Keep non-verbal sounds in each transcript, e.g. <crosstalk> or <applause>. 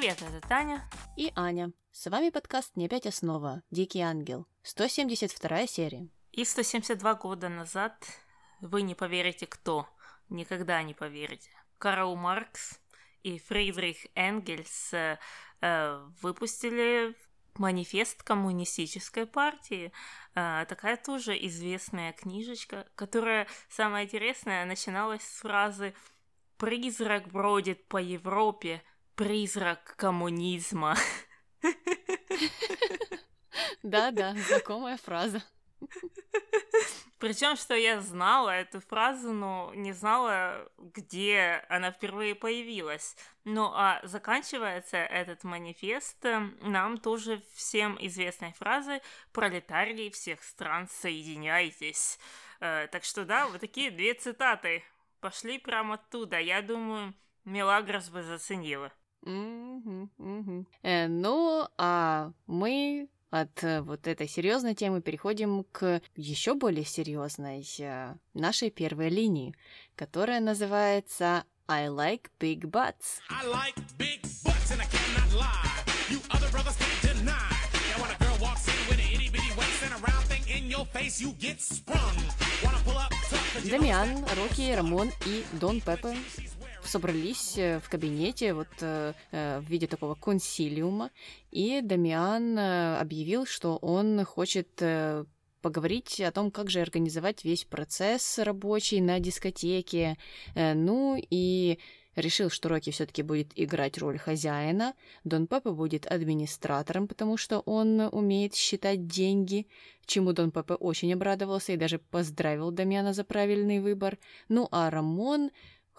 Привет, это Таня. И Аня. С вами подкаст «Не опять основа. Дикий ангел». 172 серия. И 172 года назад вы не поверите кто. Никогда не поверите. Карл Маркс и Фридрих Энгельс э, э, выпустили манифест коммунистической партии. Э, такая тоже известная книжечка, которая, самое интересное, начиналась с фразы «Призрак бродит по Европе, призрак коммунизма». Да-да, знакомая фраза. Причем, что я знала эту фразу, но не знала, где она впервые появилась. Ну а заканчивается этот манифест э, нам тоже всем известной фразой «Пролетарии всех стран, соединяйтесь». Э, так что да, вот такие две цитаты пошли прямо оттуда. Я думаю, Мелагрос бы заценила. Угу, угу. Э, ну, а мы от э, вот этой серьезной темы переходим к еще более серьезной э, нашей первой линии, которая называется I like big butts. I like big butts and I cannot lie. You other brothers can't deny. Now when a girl walks in with an itty bitty waist and a round thing in your face, you get sprung. Wanna pull up tough, Дамиан, Рокки, Рамон и Дон Пеппа собрались э, в кабинете вот э, э, в виде такого консилиума, и Дамиан объявил, что он хочет поговорить о том, как же организовать весь процесс рабочий на дискотеке. Ну и решил, что Рокки все-таки будет играть роль хозяина, Дон Пеппа будет администратором, потому что он умеет считать деньги, чему Дон Пеппа очень обрадовался и даже поздравил Дамиана за правильный выбор. Ну а Рамон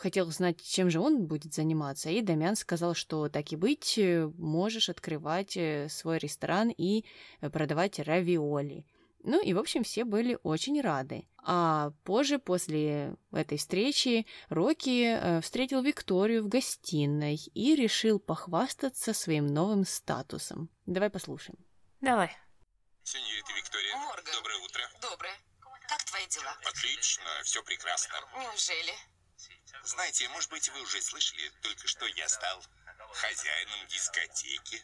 хотел знать, чем же он будет заниматься, и Дамян сказал, что так и быть, э, можешь открывать э, свой ресторан и э, продавать равиоли. Ну и, в общем, все были очень рады. А позже, после этой встречи, Рокки встретил Викторию в гостиной и решил похвастаться своим новым статусом. Давай послушаем. Давай. Сеньорита Виктория, Морган. доброе утро. Доброе. Как твои дела? Отлично, все прекрасно. Неужели? Знаете, может быть, вы уже слышали, только что я стал хозяином дискотеки.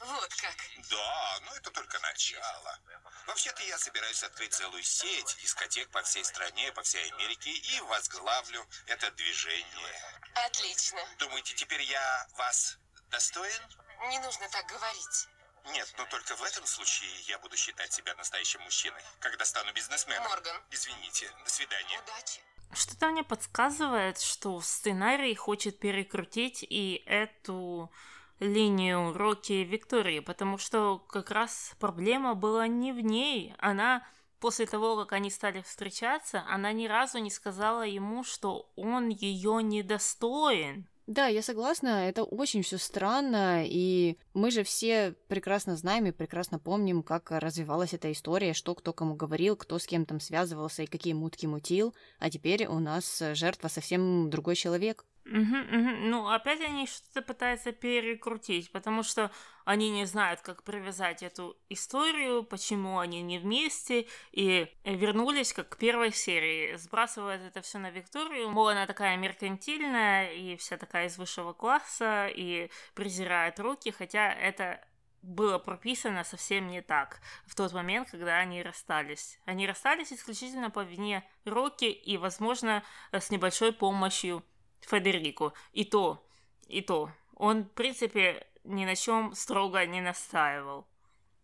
Вот как. Да, но это только начало. Вообще-то я собираюсь открыть целую сеть дискотек по всей стране, по всей Америке и возглавлю это движение. Отлично. Думаете, теперь я вас достоин? Не нужно так говорить. Нет, но только в этом случае я буду считать себя настоящим мужчиной, когда стану бизнесменом. Морган. Извините. До свидания. Удачи. Что-то мне подсказывает, что сценарий хочет перекрутить и эту линию Рокки Виктории, потому что как раз проблема была не в ней. Она после того, как они стали встречаться, она ни разу не сказала ему, что он ее недостоин. Да, я согласна, это очень все странно, и мы же все прекрасно знаем и прекрасно помним, как развивалась эта история, что кто кому говорил, кто с кем там связывался и какие мутки мутил, а теперь у нас жертва совсем другой человек. Угу, угу. Ну, опять они что-то пытаются перекрутить, потому что они не знают, как привязать эту историю, почему они не вместе, и вернулись как к первой серии, сбрасывают это все на Викторию, мол, она такая меркантильная и вся такая из высшего класса, и презирает руки, хотя это было прописано совсем не так в тот момент, когда они расстались. Они расстались исключительно по вине Рокки и, возможно, с небольшой помощью Федерику. И то, и то. Он, в принципе, ни на чем строго не настаивал.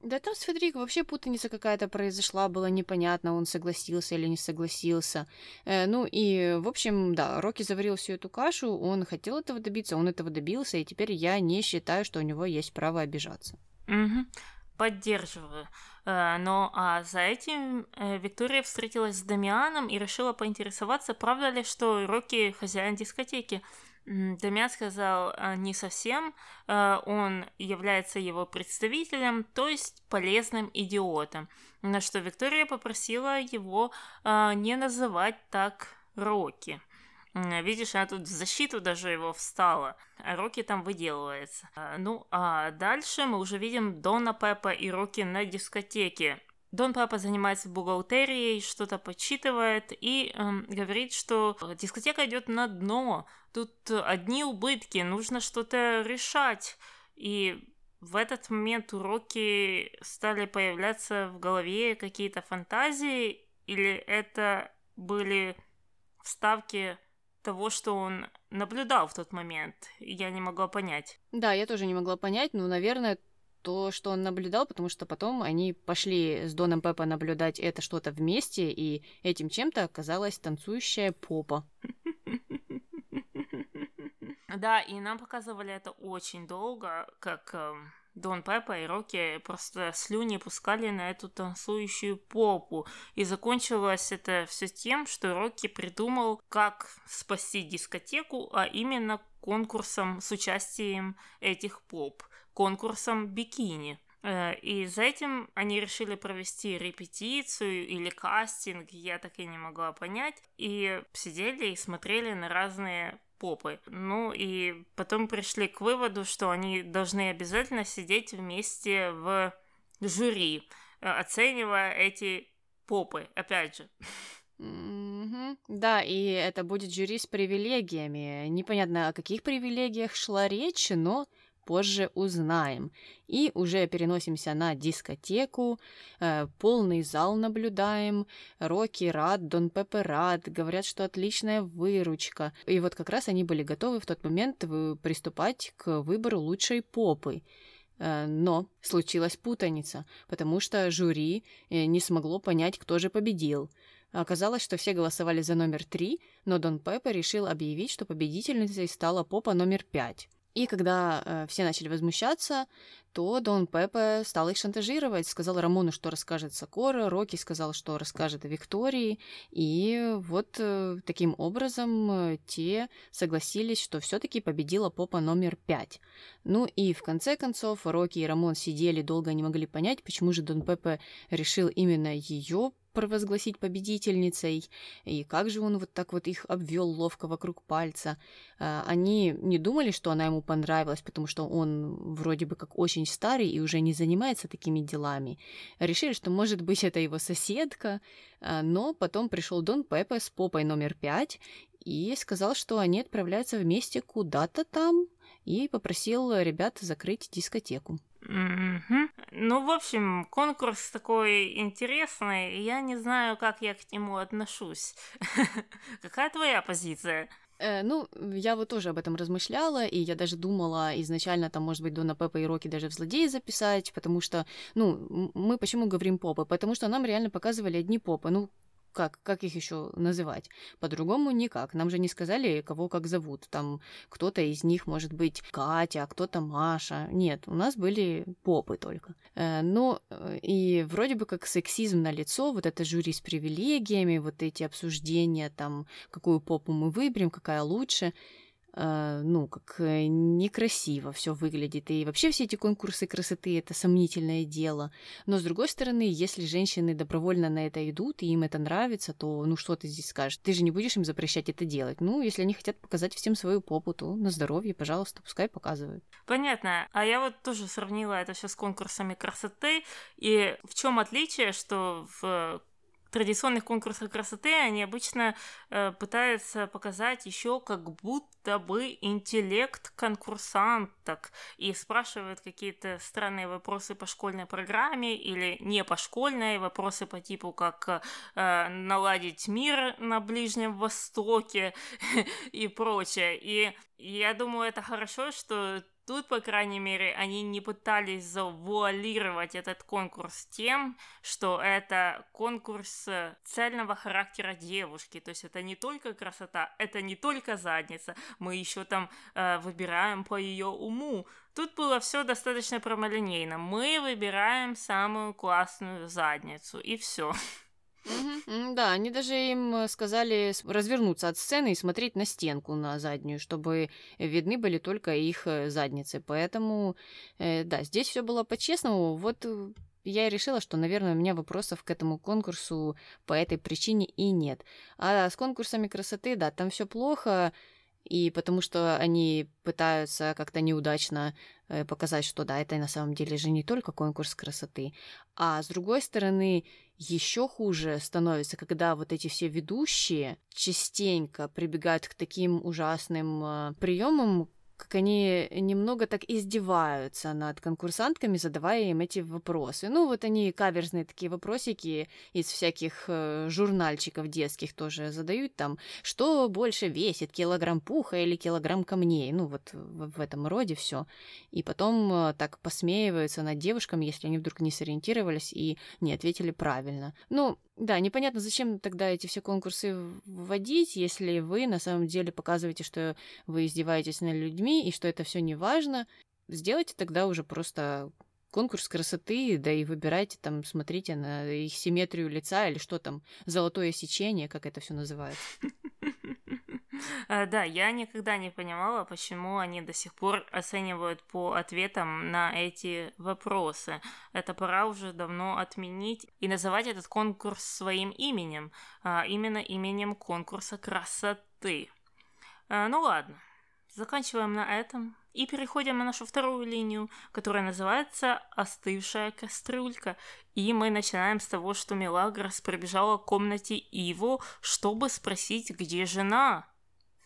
Да там с Федерико вообще путаница какая-то произошла, было непонятно, он согласился или не согласился. Э, ну и, в общем, да, Рокки заварил всю эту кашу, он хотел этого добиться, он этого добился, и теперь я не считаю, что у него есть право обижаться. Угу. Поддерживаю. Э, но а за этим э, Виктория встретилась с Дамианом и решила поинтересоваться, правда ли, что Рокки хозяин дискотеки. Дамиан сказал «А, не совсем, э, он является его представителем, то есть полезным идиотом, на что Виктория попросила его не называть так Рокки. Видишь, она тут в защиту даже его встала, а Рокки там выделывается. Ну, а дальше мы уже видим Дона Пеппа и Рокки на дискотеке. Дон Папа занимается бухгалтерией, что-то подсчитывает и эм, говорит, что дискотека идет на дно, тут одни убытки, нужно что-то решать. И в этот момент уроки стали появляться в голове какие-то фантазии, или это были вставки того, что он наблюдал в тот момент. Я не могла понять. Да, я тоже не могла понять, но, наверное, то, что он наблюдал, потому что потом они пошли с Доном Пеппа наблюдать это что-то вместе, и этим чем-то оказалась танцующая попа. <laughs> Да, и нам показывали это очень долго, как эм, Дон Пеппа и Рокки просто слюни пускали на эту танцующую попу. И закончилось это все тем, что Рокки придумал, как спасти дискотеку, а именно конкурсом с участием этих поп, конкурсом бикини. Э, и за этим они решили провести репетицию или кастинг, я так и не могла понять. И сидели и смотрели на разные попы. Ну и потом пришли к выводу, что они должны обязательно сидеть вместе в жюри, э, оценивая эти попы, опять же. Mm-hmm. Да, и это будет жюри с привилегиями. Непонятно, о каких привилегиях шла речь, но позже узнаем. И уже переносимся на дискотеку, э, полный зал наблюдаем, Рокки рад, Дон Пеппе рад, говорят, что отличная выручка. И вот как раз они были готовы в тот момент приступать к выбору лучшей попы. Э, но случилась путаница, потому что жюри э, не смогло понять, кто же победил. Оказалось, что все голосовали за номер три, но Дон Пеппа решил объявить, что победительницей стала попа номер пять. И когда э, все начали возмущаться, то Дон Пепе стал их шантажировать, сказал Рамону, что расскажет Сокора, Рокки сказал, что расскажет Виктории, и вот э, таким образом э, те согласились, что все-таки победила попа номер пять. Ну и в конце концов Рокки и Рамон сидели, долго не могли понять, почему же Дон Пепе решил именно ее провозгласить победительницей, и как же он вот так вот их обвел ловко вокруг пальца. А, они не думали, что она ему понравилась, потому что он вроде бы как очень старый и уже не занимается такими делами. Решили, что может быть это его соседка, а, но потом пришел Дон Пеппа с попой номер пять и сказал, что они отправляются вместе куда-то там, и попросил ребят закрыть дискотеку. Mm-hmm. Ну, в общем, конкурс такой интересный, и я не знаю, как я к нему отношусь. <laughs> Какая твоя позиция? Э, ну, я вот тоже об этом размышляла, и я даже думала изначально, там, может быть, Дона Пеппа и Рокки даже в злодеи записать, потому что, ну, мы почему говорим попы? Потому что нам реально показывали одни попы. Ну, как, как их еще называть? По-другому никак. Нам же не сказали, кого как зовут. Там кто-то из них может быть Катя, а кто-то Маша. Нет, у нас были попы только. Э, но э, и вроде бы как сексизм на лицо, вот это жюри с привилегиями, вот эти обсуждения, там, какую попу мы выберем, какая лучше. Э, ну, как э, некрасиво все выглядит. И вообще все эти конкурсы красоты это сомнительное дело. Но с другой стороны, если женщины добровольно на это идут, и им это нравится, то ну что ты здесь скажешь? Ты же не будешь им запрещать это делать. Ну, если они хотят показать всем свою попу, то на здоровье, пожалуйста, пускай показывают. Понятно. А я вот тоже сравнила это все с конкурсами красоты. И в чем отличие, что в традиционных конкурсах красоты они обычно э, пытаются показать еще как будто бы интеллект конкурсанток и спрашивают какие-то странные вопросы по школьной программе или не по школьной, вопросы по типу как э, наладить мир на Ближнем Востоке <laughs> и прочее. И я думаю, это хорошо, что Тут, по крайней мере, они не пытались завуалировать этот конкурс тем, что это конкурс цельного характера девушки. То есть это не только красота, это не только задница. Мы еще там э, выбираем по ее уму. Тут было все достаточно прямолинейно. Мы выбираем самую классную задницу, и все. Да, они даже им э, сказали развернуться от сцены и смотреть на стенку на заднюю, чтобы видны были только их э, задницы. Поэтому, э, да, здесь все было по-честному. Вот я и решила, что, наверное, у меня вопросов к этому конкурсу по этой причине и нет. А с конкурсами красоты, да, там все плохо. и потому что они пытаются как-то неудачно показать, что да, это на самом деле же не только конкурс красоты, а с другой стороны, еще хуже становится, когда вот эти все ведущие частенько прибегают к таким ужасным э, приемам, как они немного так издеваются над конкурсантками, задавая им эти вопросы. Ну, вот они каверзные такие вопросики из всяких э, журнальчиков детских тоже задают там, что больше весит, килограмм пуха или килограмм камней. Ну, вот в, этом роде все. И потом э, так посмеиваются над девушками, если они вдруг не сориентировались и не ответили правильно. Ну, да, непонятно, зачем тогда эти все конкурсы вводить, если вы на самом деле показываете, что вы издеваетесь над людьми и что это все не важно. Сделайте тогда уже просто конкурс красоты, да и выбирайте там, смотрите на их симметрию лица или что там, золотое сечение, как это все называется. А, да, я никогда не понимала, почему они до сих пор оценивают по ответам на эти вопросы. Это пора уже давно отменить и называть этот конкурс своим именем, а именно именем конкурса красоты. А, ну ладно, заканчиваем на этом. И переходим на нашу вторую линию, которая называется «Остывшая кастрюлька». И мы начинаем с того, что Мелагрос пробежала к комнате Иво, чтобы спросить, где жена.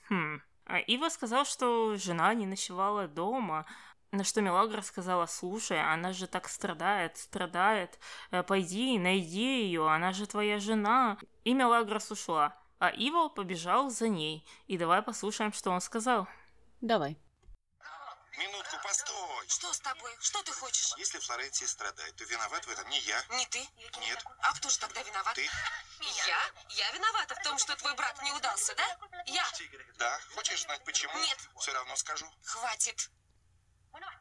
Хм. А Ива сказал, что жена не ночевала дома, на что Мелагра сказала, слушай, она же так страдает, страдает, э, пойди, найди ее, она же твоя жена. И Мелагрос ушла, а Ива побежал за ней. И давай послушаем, что он сказал. Давай. Минутку, постой. Что с тобой? Что ты хочешь? Если Флоренция страдает, то виноват в этом не я. Не ты? Нет. А кто же тогда виноват? Ты? <laughs> Я? Я виновата в том, что твой брат не удался, да? Я. Да. Хочешь знать почему? Нет. Все равно скажу. Хватит.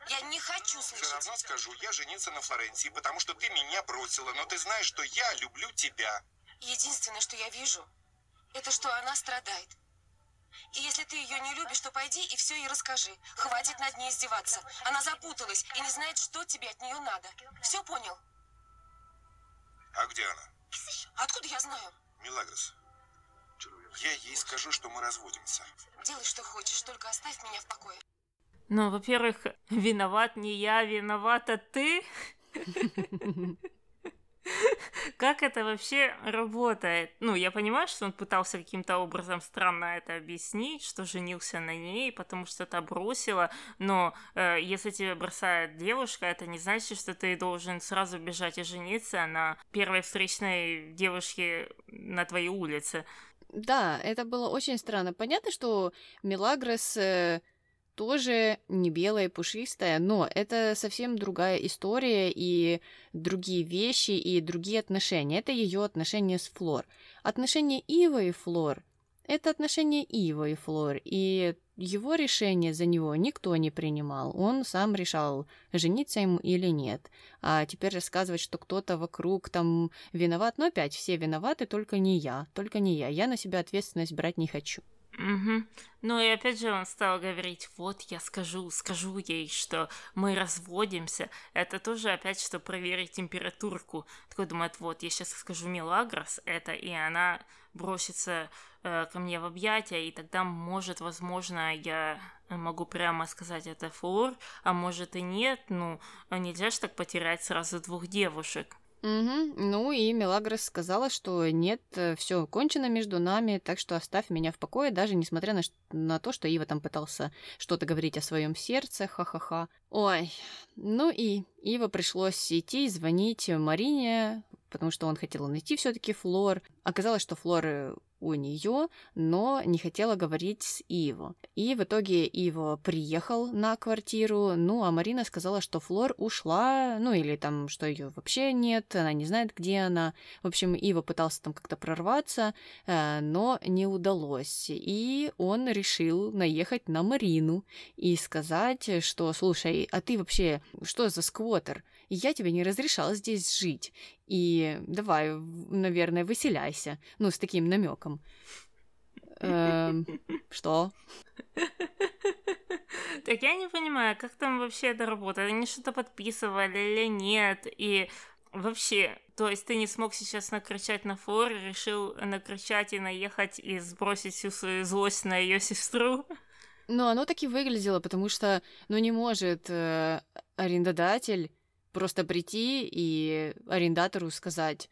Я не хочу Все слышать. равно скажу. Я женился на Флоренции, потому что ты меня бросила. Но ты знаешь, что я люблю тебя. Единственное, что я вижу, это что она страдает. И если ты ее не любишь, то пойди и все ей расскажи. Хватит над ней издеваться. Она запуталась и не знает, что тебе от нее надо. Все понял? А где она? Откуда я знаю? Милагрос. Я ей скажу, что мы разводимся. Делай, что хочешь, только оставь меня в покое. Ну, во-первых, виноват не я, виновата ты. <laughs> Как это вообще работает? Ну, я понимаю, что он пытался каким-то образом странно это объяснить, что женился на ней, потому что та бросила, но э, если тебя бросает девушка, это не значит, что ты должен сразу бежать и жениться на первой встречной девушке на твоей улице. Да, это было очень странно. Понятно, что Мелагрос э, тоже не белая и пушистая, но это совсем другая история и другие вещи и другие отношения. Это ее отношения с Флор. Отношения Ива и Флор — это отношения Ива и Флор, и его решение за него никто не принимал. Он сам решал, жениться ему или нет. А теперь рассказывать, что кто-то вокруг там виноват, но опять все виноваты, только не я, только не я. Я на себя ответственность брать не хочу. Угу. Ну и опять же он стал говорить, вот я скажу, скажу ей, что мы разводимся. Это тоже опять, что проверить температурку. Такой думает, вот я сейчас скажу Милагрос это, и она бросится э, ко мне в объятия, и тогда, может, возможно, я могу прямо сказать это Флор, а может и нет. Ну, нельзя же так потерять сразу двух девушек. Угу. Ну и Мелагрос сказала, что нет, все кончено между нами, так что оставь меня в покое, даже несмотря на, на то, что Ива там пытался что-то говорить о своем сердце, ха-ха-ха. Ой, ну и Ива пришлось идти звонить Марине, потому что он хотел найти все-таки Флор. Оказалось, что Флор у нее, но не хотела говорить с Иво. И в итоге Иво приехал на квартиру, ну а Марина сказала, что Флор ушла, ну или там, что ее вообще нет, она не знает, где она. В общем, Иво пытался там как-то прорваться, э, но не удалось. И он решил наехать на Марину и сказать, что, слушай, а ты вообще что за сквотер? Я тебе не разрешала здесь жить. И давай, наверное, выселяйся. Ну, с таким намеком. Эм, что? Так я не понимаю, как там вообще это работает? Они что-то подписывали или нет? И вообще, то есть ты не смог сейчас накричать на Флор, решил накричать и наехать и сбросить всю свою злость на ее сестру? Но оно так и выглядело, потому что, ну, не может э, арендодатель просто прийти и арендатору сказать,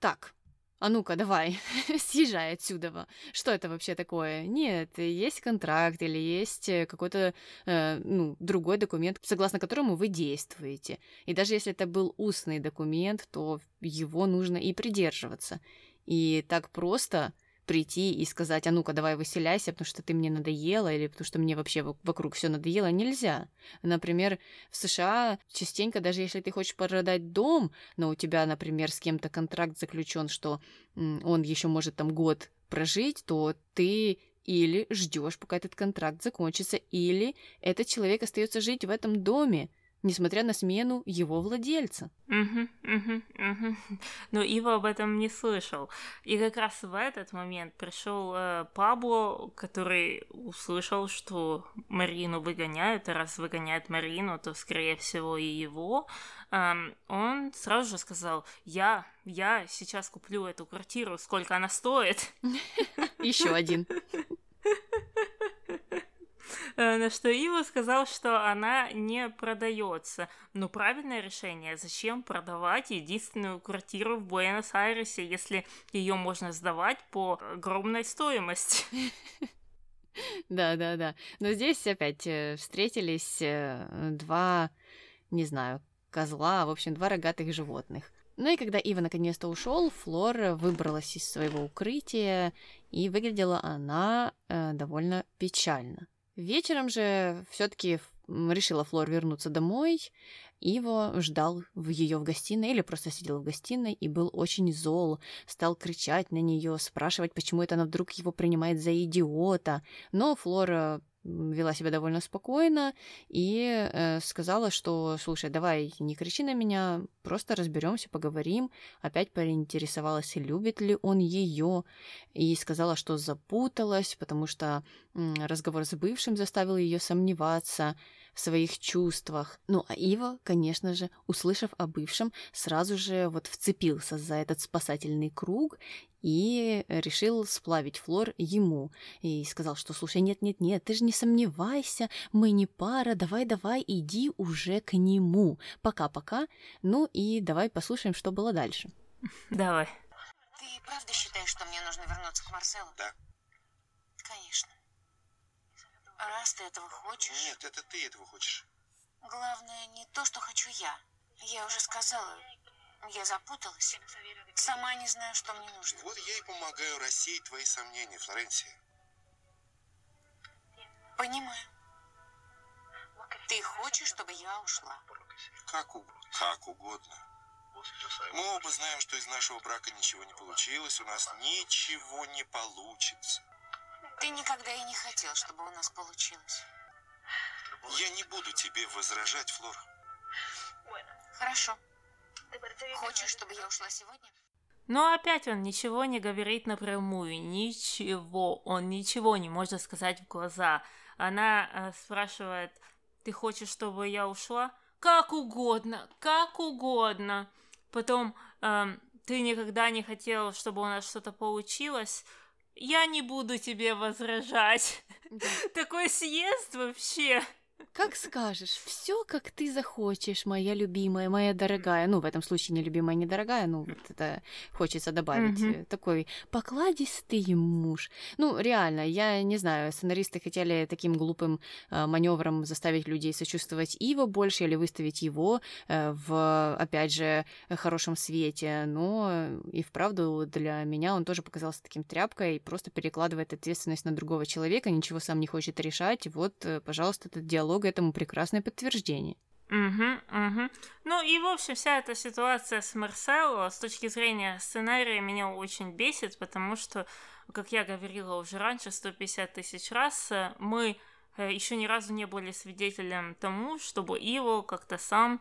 так, а ну-ка, давай, <laughs> съезжай отсюда. Что это вообще такое? Нет, есть контракт или есть э, какой-то э, ну, другой документ, согласно которому вы действуете. И даже если это был устный документ, то его нужно и придерживаться. И так просто прийти и сказать, а ну-ка, давай выселяйся, потому что ты мне надоела, или потому что мне вообще вокруг все надоело, нельзя. Например, в США частенько, даже если ты хочешь продать дом, но у тебя, например, с кем-то контракт заключен, что он еще может там год прожить, то ты или ждешь, пока этот контракт закончится, или этот человек остается жить в этом доме, несмотря на смену его владельца. Угу, угу, угу. Но Ива об этом не слышал. И как раз в этот момент пришел э, Пабло, который услышал, что Марину выгоняют, и раз выгоняют Марину, то, скорее всего, и его. Эм, он сразу же сказал, я, я сейчас куплю эту квартиру, сколько она стоит. <laughs> Еще один. Э, на что Ива сказал, что она не продается. Ну, правильное решение. Зачем продавать единственную квартиру в Буэнос-Айресе, если ее можно сдавать по огромной стоимости? Да, да, да. Но здесь опять э, встретились э, два, не знаю, козла, в общем, два рогатых животных. Ну и когда Ива наконец-то ушел, Флора выбралась из своего укрытия, и выглядела она э, довольно печально. Вечером же все-таки решила Флор вернуться домой. Иво ждал в ее в гостиной или просто сидел в гостиной и был очень зол, стал кричать на нее, спрашивать, почему это она вдруг его принимает за идиота. Но Флора вела себя довольно спокойно и э, сказала, что, слушай, давай не кричи на меня, просто разберемся, поговорим. Опять поинтересовалась, любит ли он ее, и сказала, что запуталась, потому что э, разговор с бывшим заставил ее сомневаться в своих чувствах. Ну, а Ива, конечно же, услышав о бывшем, сразу же вот вцепился за этот спасательный круг и решил сплавить Флор ему. И сказал, что слушай, нет-нет-нет, ты же не сомневайся, мы не пара, давай-давай, иди уже к нему. Пока-пока. Ну и давай послушаем, что было дальше. <laughs> Давай. Ты правда считаешь, что мне нужно вернуться к Марселу? Да. Конечно. Раз ты этого хочешь... Нет, это ты этого хочешь. Главное не то, что хочу я. Я уже сказала, я запуталась. Сама не знаю, что мне нужно. Вот я и помогаю рассеять твои сомнения, Флоренция. Понимаю. Ты хочешь, чтобы я ушла? Как, у... как угодно. Мы оба знаем, что из нашего брака ничего не получилось, у нас ничего не получится. Ты никогда и не хотел, чтобы у нас получилось. Я не буду тебе возражать, Флор. Хорошо. Хочешь, чтобы я ушла сегодня? Но опять он ничего не говорит напрямую, ничего, он ничего не может сказать в глаза. Она э, спрашивает, ты хочешь, чтобы я ушла? Как угодно, как угодно. Потом, э, ты никогда не хотел, чтобы у нас что-то получилось? Я не буду тебе возражать. Да. Такой съезд вообще. Как скажешь, все как ты захочешь, моя любимая, моя дорогая. Ну, в этом случае не любимая, не дорогая, ну, вот это хочется добавить. Mm-hmm. Такой покладистый муж. Ну, реально, я не знаю, сценаристы хотели таким глупым э, маневром заставить людей сочувствовать его больше или выставить его э, в, опять же, хорошем свете. Но и вправду для меня он тоже показался таким тряпкой, просто перекладывает ответственность на другого человека, ничего сам не хочет решать. Вот, э, пожалуйста, этот диалог много этому прекрасное подтверждение. Угу, угу. Ну и, в общем, вся эта ситуация с Марсело с точки зрения сценария меня очень бесит, потому что, как я говорила уже раньше, 150 тысяч раз, э, мы э, еще ни разу не были свидетелем тому, чтобы Иво как-то сам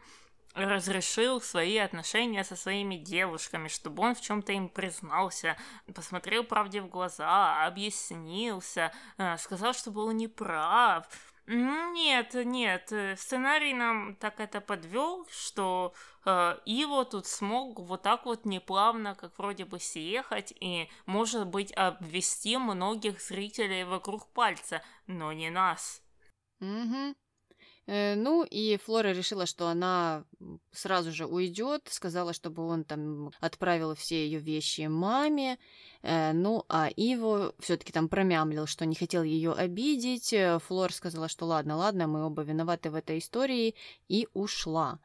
разрешил свои отношения со своими девушками, чтобы он в чем-то им признался, посмотрел правде в глаза, объяснился, э, сказал, что был неправ. Нет, нет, э, сценарий нам так это подвел, что э, Иво тут смог вот так вот неплавно, как вроде бы съехать и, может быть, обвести многих зрителей вокруг пальца, но не нас. Угу. Э, ну, и Флора решила, что она сразу же уйдет, сказала, чтобы он там отправил все ее вещи маме. Э, ну, а Иво все-таки там промямлил, что не хотел ее обидеть. Э, Флор сказала, что ладно, ладно, мы оба виноваты в этой истории, и ушла.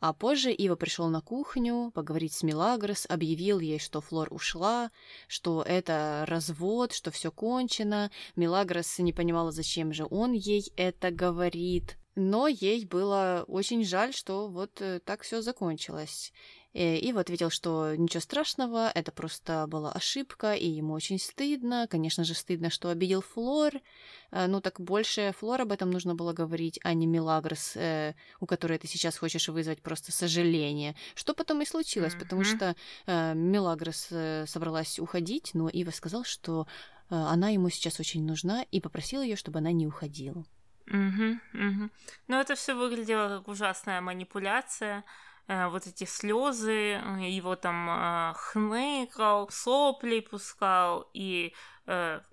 А позже Ива пришел на кухню поговорить с Милагрос, объявил ей, что Флор ушла, что это развод, что все кончено. Милагрос не понимала, зачем же он ей это говорит. Но ей было очень жаль, что вот э, так все закончилось. Э, Ива ответил, что ничего страшного, это просто была ошибка, и ему очень стыдно. Конечно же, стыдно, что обидел Флор. Э, ну так больше Флор об этом нужно было говорить, а не Милагрос, э, у которой ты сейчас хочешь вызвать просто сожаление. Что потом и случилось, mm-hmm. потому что Милагрос собралась уходить, но Ива сказал, что она ему сейчас очень нужна, и попросил ее, чтобы она не уходила. Угу, угу. Но это все выглядело как ужасная манипуляция. Э, вот эти слезы, э, его там э, хныкал, сопли пускал и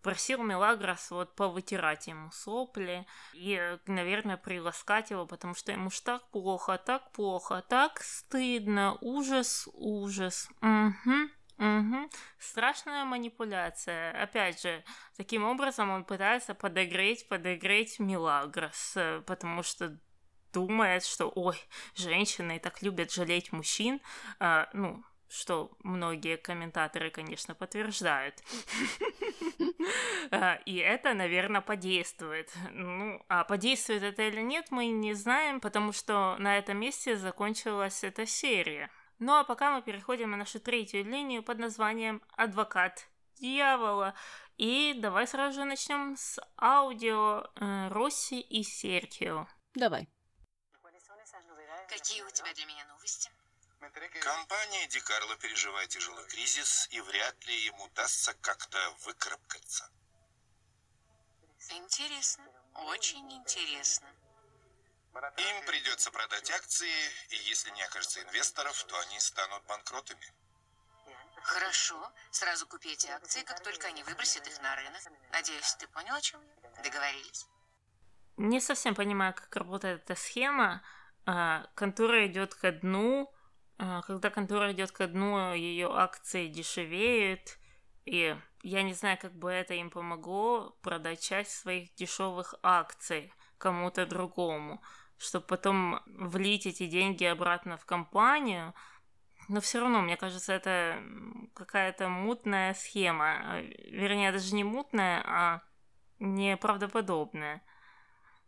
просил Мелагрос вот повытирать ему сопли и, наверное, приласкать его, потому что ему ж так плохо, так плохо, так стыдно, ужас, ужас. Угу. Угу. Страшная манипуляция. Опять же, таким образом он пытается подогреть, подогреть Милагрос, потому что думает, что, ой, женщины так любят жалеть мужчин, а, ну, что многие комментаторы, конечно, подтверждают. <laughs> А, и это, наверное, подействует. Ну, а подействует это или нет, мы не знаем, потому что на этом месте закончилась эта серия. Ну а пока мы переходим на нашу третью линию под названием «Адвокат дьявола». И давай сразу же начнем с аудио э, Росси и Серхио. Давай. Какие у тебя для меня новости? Компания Ди Карло переживает тяжелый кризис, и вряд ли ему удастся как-то выкарабкаться. Интересно, очень интересно. Им придется продать акции, и если не окажется инвесторов, то они станут банкротами. Хорошо, сразу купи эти акции, как только они выбросят их на рынок. Надеюсь, ты понял, о чем я? Договорились? Не совсем понимаю, как работает эта схема. А, контора идет ко дну, а, когда контора идет ко дну, ее акции дешевеют, и я не знаю, как бы это им помогло продать часть своих дешевых акций кому-то другому, чтобы потом влить эти деньги обратно в компанию. Но все равно, мне кажется, это какая-то мутная схема. Вернее, даже не мутная, а неправдоподобная.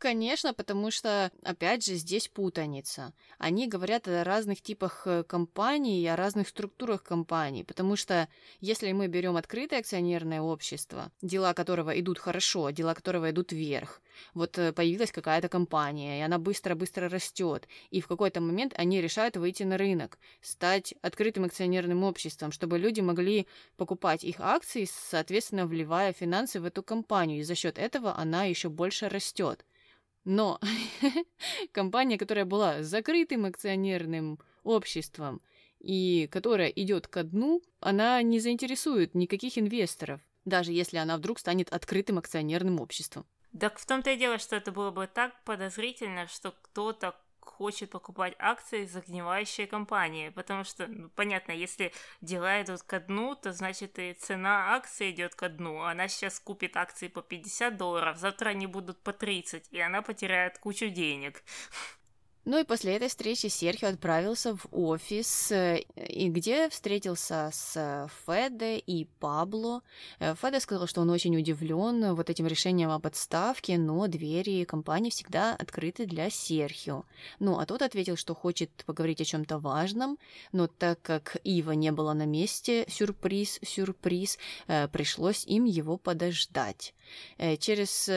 Конечно, потому что, опять же, здесь путаница. Они говорят о разных типах э, компаний, о разных структурах компаний, потому что если мы берем открытое акционерное общество, дела которого идут хорошо, дела которого идут вверх, вот э, появилась какая-то компания, и она быстро-быстро растет, и в какой-то момент они решают выйти на рынок, стать открытым акционерным обществом, чтобы люди могли покупать их акции, соответственно, вливая финансы в эту компанию, и за счет этого она еще больше растет. Но <laughs> компания, которая была закрытым акционерным обществом и которая идет ко дну, она не заинтересует никаких инвесторов, даже если она вдруг станет открытым акционерным обществом. Так в том-то и дело, что это было бы так подозрительно, что кто-то хочет покупать акции загнивающей компании, потому что, ну, понятно, если дела идут ко дну, то значит и цена акции идет ко дну. Она сейчас купит акции по 50 долларов, завтра они будут по 30, и она потеряет кучу денег. <laughs> Ну и после этой встречи Серхио отправился в офис, э, и где встретился с Феде и Пабло. Э, Феде сказал, что он очень удивлен вот этим решением об отставке, но двери компании всегда открыты для Серхио. Ну, а тот ответил, что хочет поговорить о чем-то важном, но так как Ива не было на месте, сюрприз, сюрприз, э, пришлось им его подождать. Через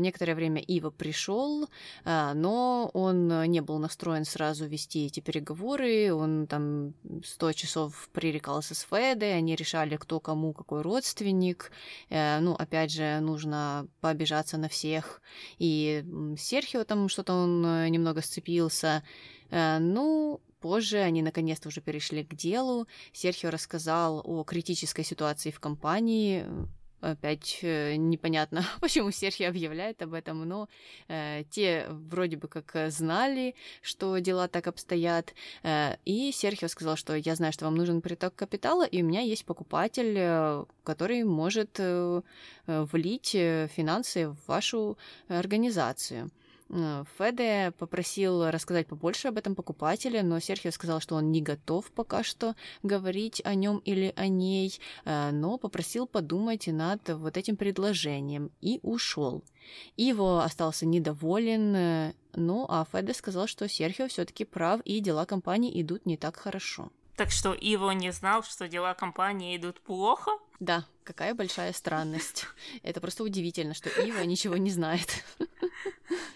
некоторое время Ива пришел, но он не был настроен сразу вести эти переговоры, он там сто часов пререкался с Федой, они решали, кто кому какой родственник, э, ну, опять же, нужно пообижаться на всех, и Серхио там что-то он э, немного сцепился, э, ну, Позже они наконец-то уже перешли к делу. Серхио рассказал о критической ситуации в компании, Опять э, непонятно, <laughs> почему Серхио объявляет об этом, но э, те вроде бы как э, знали, что дела так обстоят. Э, и Серхио сказал, что я знаю, что вам нужен приток капитала, и у меня есть покупатель, э, который может э влить финансы в вашу организацию. Э, Феде попросил рассказать побольше об этом покупателе, но Серхио сказал, что он не готов пока что говорить о нем или о ней, э, но попросил подумать над вот этим предложением и ушел. Иво остался недоволен, э, ну а Феде сказал, что Серхио все-таки прав и дела компании идут не так хорошо. Так что Иво не знал, что дела компании идут плохо? Да, какая большая странность. Это просто удивительно, что Ива ничего не знает. <laughs>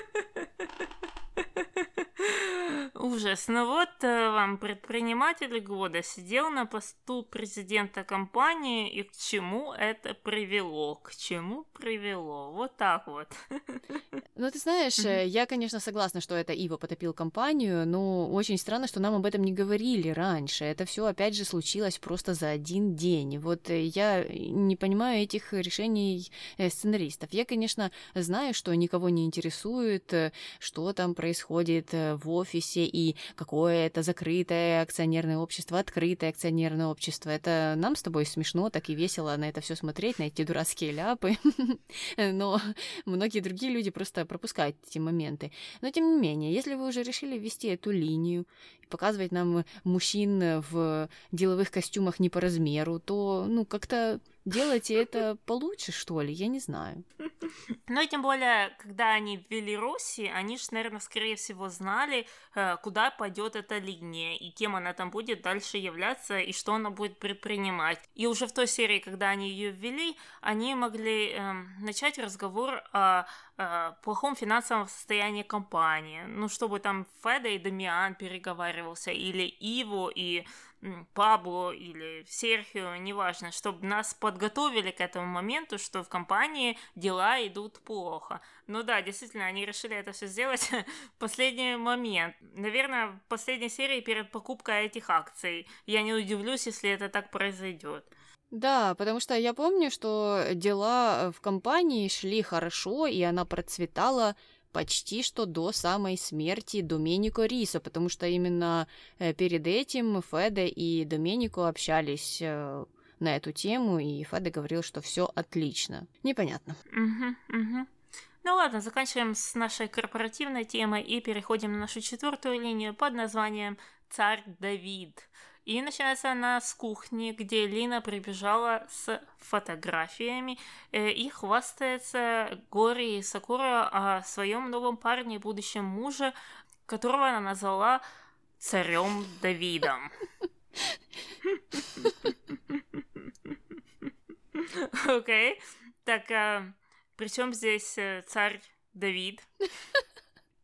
Ужас. Ну вот э, вам предприниматель года сидел на посту президента компании, и к чему это привело? К чему привело? Вот так вот. <laughs> Ну, ты знаешь, mm-hmm. я, конечно, согласна, что это Ива потопил компанию, но очень странно, что нам об этом не говорили раньше. Это все опять же случилось просто за один день. Вот э, я не понимаю этих решений сценаристов. Я, конечно, знаю, что никого не интересует, что там происходит в офисе и какое это закрытое акционерное общество, открытое акционерное общество. Это нам с тобой смешно, так и весело на это все смотреть, на эти дурацкие ляпы. <laughs> Но многие другие люди просто пропускают эти моменты. Но тем не менее, если вы уже решили ввести эту линию, показывать нам мужчин в деловых костюмах не по размеру, то, ну, как-то делайте это получше, что ли, я не знаю. <laughs> Ну и тем более, когда они ввели Росси, они же, наверное, скорее всего знали, э, куда пойдет эта линия, и кем она там будет дальше являться, и что она будет предпринимать. И уже в той серии, когда они ее ввели, они могли э, начать разговор о, о плохом финансовом состоянии компании. Ну, чтобы там Феда и Дамиан переговаривался, или Иво и Пабло или Серхио, неважно, чтобы нас подготовили к этому моменту, что в компании дела идут плохо. Ну да, действительно, они решили это все сделать <laughs> в последний момент. Наверное, в последней серии перед покупкой этих акций. Я не удивлюсь, если это так произойдет. Да, потому что я помню, что дела в компании шли хорошо, и она процветала почти что до самой смерти Доменико Риса, потому что именно э, перед этим Феде и Доменико общались э, на эту тему, и Феде говорил, что все отлично. Непонятно. Ну ладно, заканчиваем с нашей корпоративной темой и переходим на нашу четвертую линию под названием «Царь Давид». И начинается она с кухни, где Лина прибежала с фотографиями э, и хвастается Гори и Сакура о своем новом парне, будущем муже, которого она назвала царем Давидом. Окей. Так, а, при чем здесь э, царь Давид?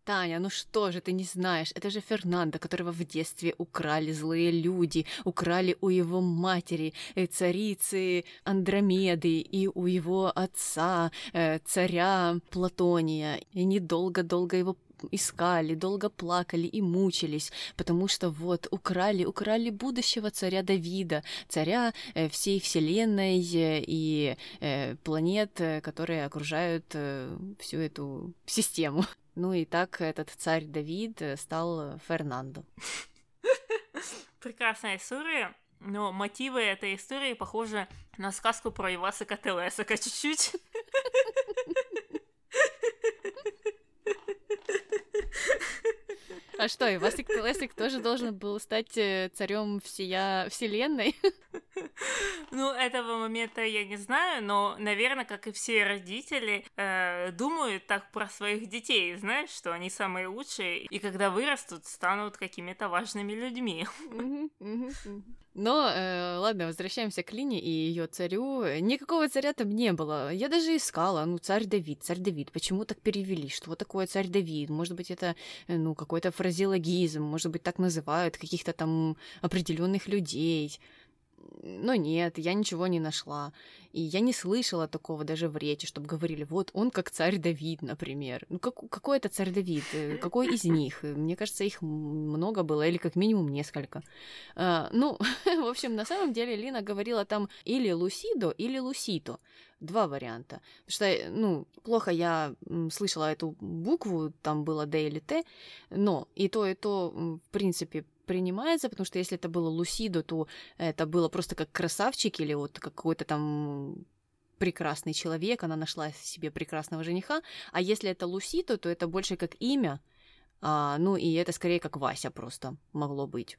Таня, ну что же ты не знаешь? Это же Фернандо, которого в детстве украли злые люди, украли у его матери, э, царицы Андромеды, и у его отца, э, царя Платония. И они долго-долго его искали, долго плакали и мучились, потому что вот украли, украли будущего царя Давида, царя э, всей вселенной и планет, которые окружают всю эту систему. Ну и так этот царь Давид э, стал Фернандо. <laughs> Прекрасная история, но мотивы этой истории похожи на сказку про Иваса Телесака чуть-чуть. А что, Ивасик Телесик тоже должен был стать э, царем всея вселенной? <laughs> <laughs> Ну, этого момента я не знаю, но, наверное, как и все родители, э, думают так про своих детей, знаешь, что они самые лучшие, и когда вырастут, станут какими-то важными людьми. <laughs> Но, э, ладно, возвращаемся к Лине и ее царю. Никакого царя там не было. Я даже искала, ну, царь Давид, царь Давид. Почему так перевели? Что такое царь Давид? Может быть, это, э, ну, какой-то фразеологизм, может быть, так называют каких-то там определенных людей. Но нет, я ничего не нашла. И я не слышала такого даже в речи, чтобы говорили, вот он как царь Давид, например. Ну, как, какой это царь Давид? Э, какой из них? Мне кажется, их много было, или как минимум несколько. А, ну, <laughs> в общем, на самом деле Лина говорила там или Лусидо, или Лусито. Два варианта. Потому что, ну, плохо я слышала эту букву, там было Д или Т, но и то, и то, в принципе, принимается, потому что если это было Лусидо, то это было просто как красавчик или вот какой-то там прекрасный человек, она нашла себе прекрасного жениха, а если это Лусито, то это больше как имя, а, ну и это скорее как Вася просто могло быть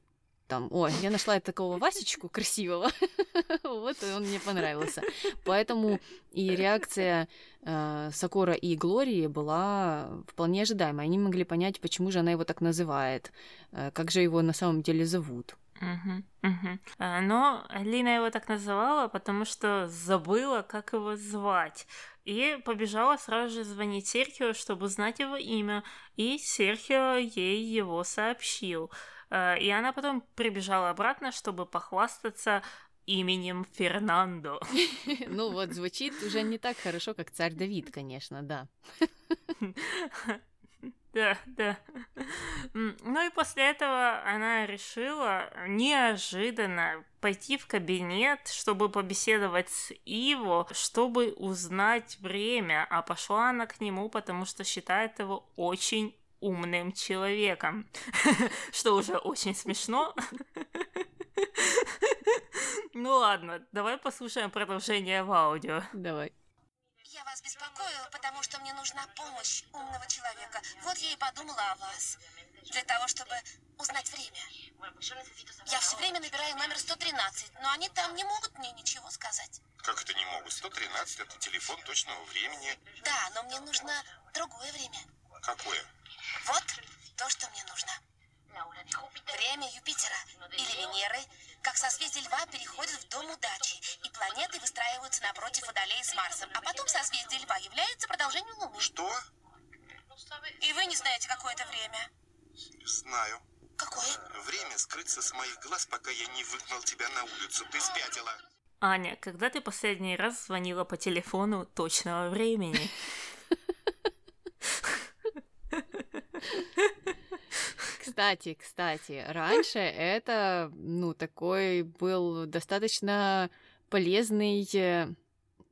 там, ой, я нашла такого Васечку красивого, <laughs> вот он мне понравился. Поэтому и реакция э, Сокора и Глории была вполне ожидаемая. Они могли понять, почему же она его так называет, э, как же его на самом деле зовут. Угу, угу. Но Лина его так называла, потому что забыла, как его звать. И побежала сразу же звонить Серхио, чтобы узнать его имя. И Серхио ей его сообщил. Э, и она потом прибежала обратно, чтобы похвастаться именем Фернандо. <laughs> Ну вот, звучит уже не так хорошо, как царь Давид, конечно, да. <laughs> Да, да. Ну и после этого она решила неожиданно пойти в кабинет, чтобы побеседовать с Иво, чтобы узнать время, а пошла она к нему, потому что считает его очень умным человеком, <laughs> что уже очень смешно. <laughs> Ну ладно, давай послушаем продолжение в аудио. Давай. Я вас беспокою, потому что мне нужна помощь умного человека. Вот я и подумала о вас. Для того, чтобы узнать время. Я все время набираю номер 113, но они там не могут мне ничего сказать. Как это не могут? 113 это телефон точного времени. Да, но мне нужно другое время. Какое? Вот то, что мне нужно. Время Юпитера или Венеры, как созвездие Льва, переходит в Дом Удачи, и планеты выстраиваются напротив Водолея с Марсом, а потом созвездие Льва является продолжением Луны. Что? И вы не знаете, какое это время? Знаю. Какое? Время скрыться с моих глаз, пока я не выгнал тебя на улицу. Ты спятила. Аня, когда ты последний раз звонила по телефону точного времени? Кстати, кстати, раньше это, ну, такой был достаточно полезный э,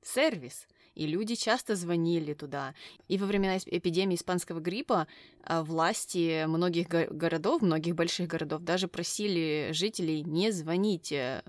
сервис и люди часто звонили туда. И во времена эпидемии испанского гриппа власти многих го- городов, многих больших городов даже просили жителей не звонить э,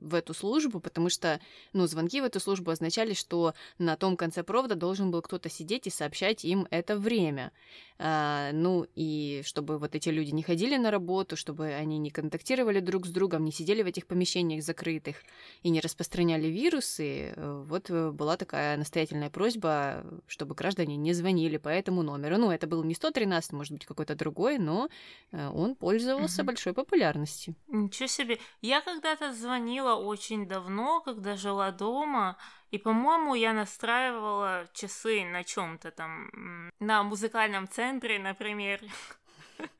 в эту службу, потому что, ну, звонки в эту службу означали, что на том конце провода должен был кто-то сидеть и сообщать им это время. А, ну, и чтобы вот эти люди не ходили на работу, чтобы они не контактировали друг с другом, не сидели в этих помещениях закрытых и не распространяли вирусы, э, вот э, была такая настоятельная просьба, чтобы граждане не звонили по этому номеру. Ну, это был не 113, может быть, какой-то другой, но э, он пользовался угу. большой популярностью. Ничего себе. Я когда-то звонила очень давно, когда жила дома, и, по-моему, я настраивала часы на чем-то там, на музыкальном центре, например. <laughs>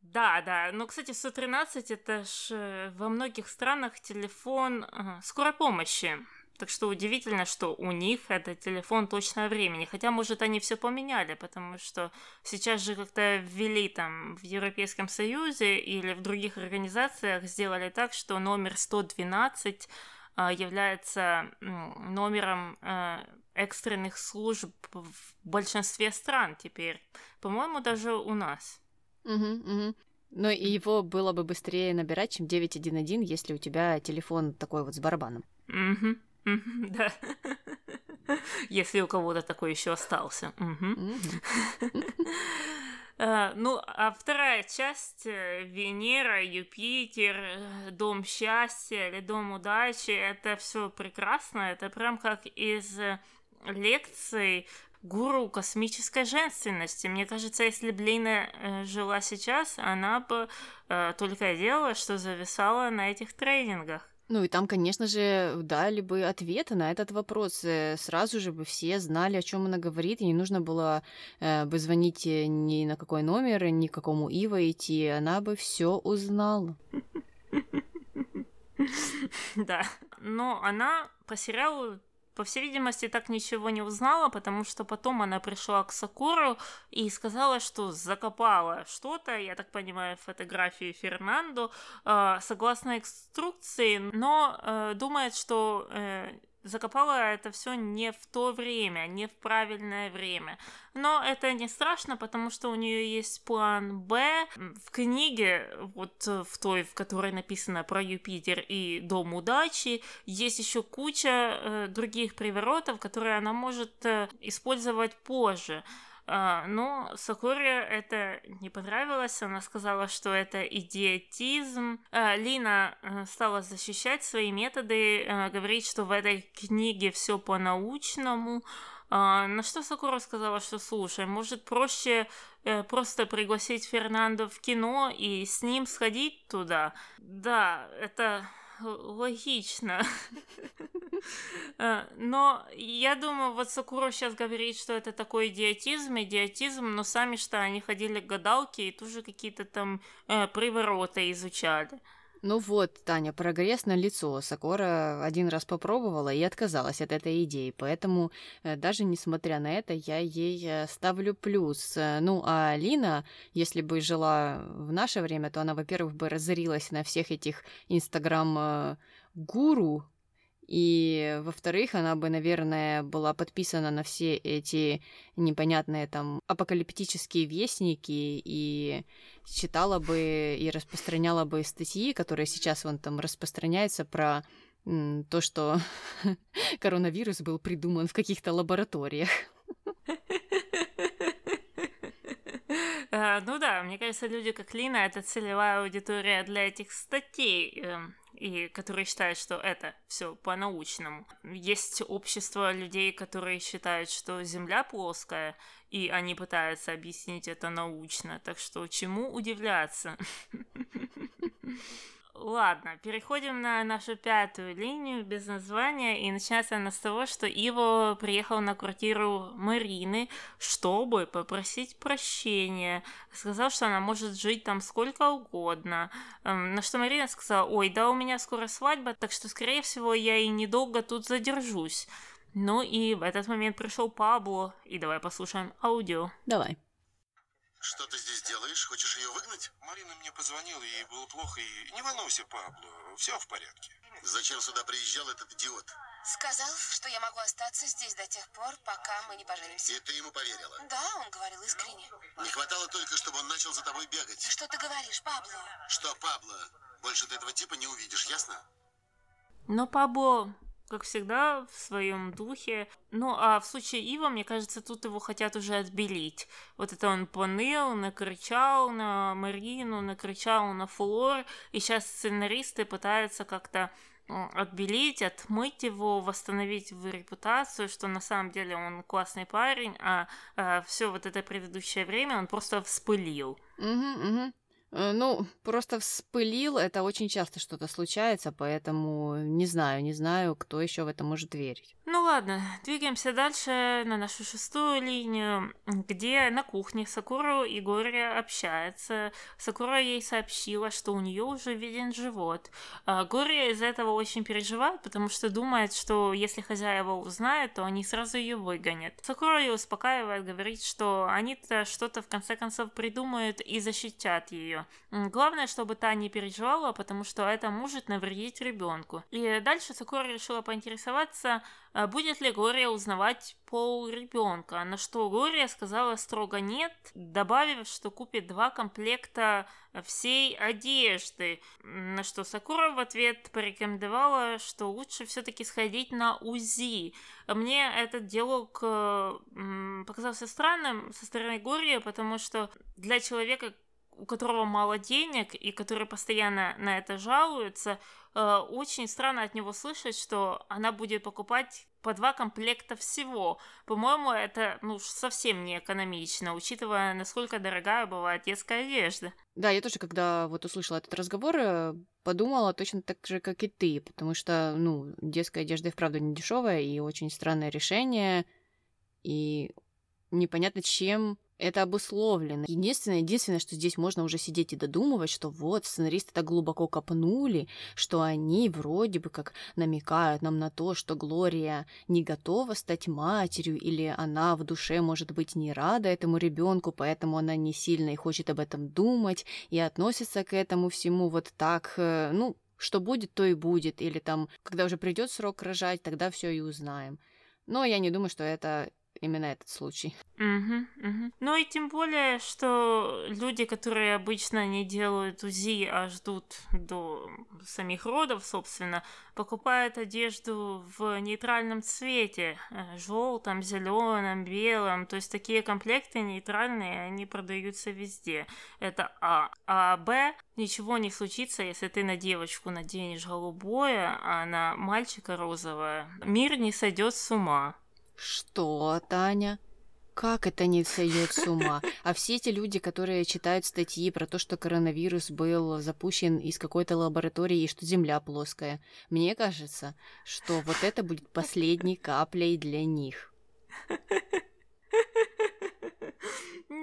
Да, да. Но, кстати, 113 это ж э, во многих странах телефон скорой помощи. Так что удивительно, что у них это телефон точного времени. Хотя, может, они все поменяли, потому что сейчас же как-то ввели там в Европейском Союзе или в других организациях сделали так, что номер 112 а, является номером а, экстренных служб в большинстве стран теперь. По-моему, даже у нас. Угу, угу. Но и его было бы быстрее набирать, чем 911, если у тебя телефон такой вот с барабаном. Угу. Да. <laughs> Если у кого-то такой еще остался. Э, ну, а вторая часть э, Венера, Юпитер, э, Дом счастья или Дом удачи, это все прекрасно, это прям как из лекций гуру космической женственности. Мне кажется, если бы Лина жила сейчас, она бы только делала, что зависала на этих тренингах. Ну и там, конечно же, дали бы ответы на этот вопрос. Э, сразу же бы все знали, о чем она говорит, и не нужно было э, бы звонить э, ни на какой номер, ни к какому Ива идти. Она бы все узнала. <laughs> Да. Но она по сериалу по всей видимости, так ничего не узнала, потому что потом она пришла к Сакуру и сказала, что закопала что-то, я так понимаю, фотографии Фернандо, э, согласно инструкции, но э, думает, что э, закопала это все не в то время, не в правильное время. Но это не страшно, потому что у нее есть план Б. В книге, вот в той, в которой написано про Юпитер и Дом удачи, есть еще куча э, других приворотов, которые она может э, использовать позже. А, но Сакуре это не понравилось, она сказала, что это идиотизм. А, Лина э, стала защищать свои методы, э, говорить, что в этой книге все по-научному. А, на что Сакура сказала, что слушай, может проще э, просто пригласить Фернандо в кино и с ним сходить туда. Да, это логично. <laughs> Э, но я думаю, вот Сакура сейчас говорит, что это такой идиотизм, идиотизм, но сами что, они ходили к гадалке и тоже какие-то там э, привороты изучали. Ну вот, Таня, прогресс на лицо. Сакора один раз попробовала и отказалась от этой идеи, поэтому э, даже несмотря на это, я ей э, ставлю плюс. Ну, а Лина, если бы жила в наше время, то она, во-первых, бы разорилась на всех этих инстаграм-гуру, и, во-вторых, она бы, наверное, была подписана на все эти непонятные там апокалиптические вестники и читала бы и распространяла бы статьи, которые сейчас вон там распространяются про то, что <laughs> коронавирус был придуман в каких-то лабораториях. Э, <laughs> ну да, мне кажется, люди как Лина — это целевая аудитория для этих статей. И которые считают, что это все по-научному. Есть общество людей, которые считают, что Земля плоская, и они пытаются объяснить это научно. Так что чему удивляться? <laughs> Ладно, переходим на нашу пятую линию без названия, и начинается она с того, что Иво приехал на квартиру Марины, чтобы попросить прощения. Сказал, что она может жить там сколько угодно. Эм, на что Марина сказала, ой, да у меня скоро свадьба, так что, скорее всего, я и недолго тут задержусь. Ну и в этот момент пришел Пабло, и давай послушаем аудио. Давай. Что ты здесь делаешь? Хочешь ее выгнать? Марина мне позвонила, ей было плохо, и не волнуйся, Пабло, все в порядке. Зачем сюда приезжал этот идиот? Сказал, что я могу остаться здесь до тех пор, пока мы не поженимся. И ты ему поверила? Да, он говорил искренне. Не хватало только, чтобы он начал за тобой бегать. Что ты говоришь, Пабло? Что, Пабло? Больше ты этого типа не увидишь, ясно? Но Пабло как всегда, в своем духе. Ну, а в случае Ива, мне кажется, тут его хотят уже отбелить. Вот это он поныл, накричал на Марину, накричал на Флор, и сейчас сценаристы пытаются как-то отбелить, отмыть его, восстановить его репутацию, что на самом деле он классный парень, а, а все вот это предыдущее время он просто вспылил. Угу, угу. Э, ну, просто вспылил, это очень часто что-то случается, поэтому не знаю, не знаю, кто еще в это может верить. Ну ладно, двигаемся дальше на нашу шестую линию, где на кухне Сакуру и Гори общаются. Сакура ей сообщила, что у нее уже виден живот. А Гори из этого очень переживает, потому что думает, что если хозяева узнают, то они сразу ее выгонят. Сакура ее успокаивает, говорит, что они-то что-то в конце концов придумают и защитят ее. Главное, чтобы та не переживала, потому что это может навредить ребенку. И дальше Сакура решила поинтересоваться, а будет ли Глория узнавать пол ребенка, на что Глория сказала строго нет, добавив, что купит два комплекта всей одежды, на что Сакура в ответ порекомендовала, что лучше все-таки сходить на УЗИ. Мне этот диалог показался странным со стороны Глории, потому что для человека, у которого мало денег и который постоянно на это жалуется, э, очень странно от него слышать, что она будет покупать по два комплекта всего. По-моему, это ну совсем не экономично, учитывая, насколько дорогая бывает детская одежда. Да, я тоже, когда вот услышала этот разговор, э, подумала точно так же, как и ты, потому что, ну, детская одежда и вправду не дешевая и очень странное решение, и непонятно, чем это обусловлено. Единственное, единственное, что здесь можно уже сидеть и додумывать, что вот сценаристы так глубоко копнули, что они вроде бы как намекают нам на то, что Глория не готова стать матерью, или она в душе, может быть, не рада этому ребенку, поэтому она не сильно и хочет об этом думать, и относится к этому всему вот так, э, ну, что будет, то и будет, или там, когда уже придет срок рожать, тогда все и узнаем. Но я не думаю, что это именно этот случай. Угу, угу. Ну и тем более, что люди, которые обычно не делают УЗИ, а ждут до самих родов, собственно, покупают одежду в нейтральном цвете, э, желтом, зеленом, белом, то есть такие комплекты нейтральные, они продаются везде. Это А. А Б. Ничего не случится, если ты на девочку наденешь голубое, а на мальчика розовое. Мир не сойдет с ума. Что, Таня? Как это не сойдет с ума? А все эти люди, которые читают статьи про то, что коронавирус был запущен из какой-то лаборатории и что Земля плоская, мне кажется, что вот это будет последней каплей для них.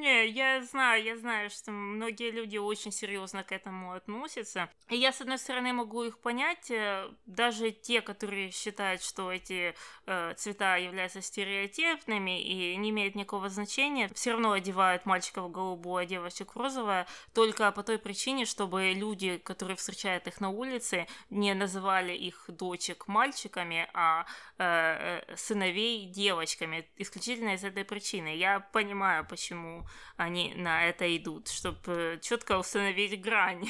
Не, я знаю, я знаю, что многие люди очень серьезно к этому относятся. И я, с одной стороны, могу их понять, э, даже те, которые считают, что эти э, цвета являются стереотипными и не имеют никакого значения, все равно одевают мальчиков в голубое, а девочек розовое, только по той причине, чтобы люди, которые встречают их на улице, не называли их дочек мальчиками, а э, э сыновей девочками, исключительно из этой причины. Я понимаю, почему они на это идут, чтобы четко установить грань.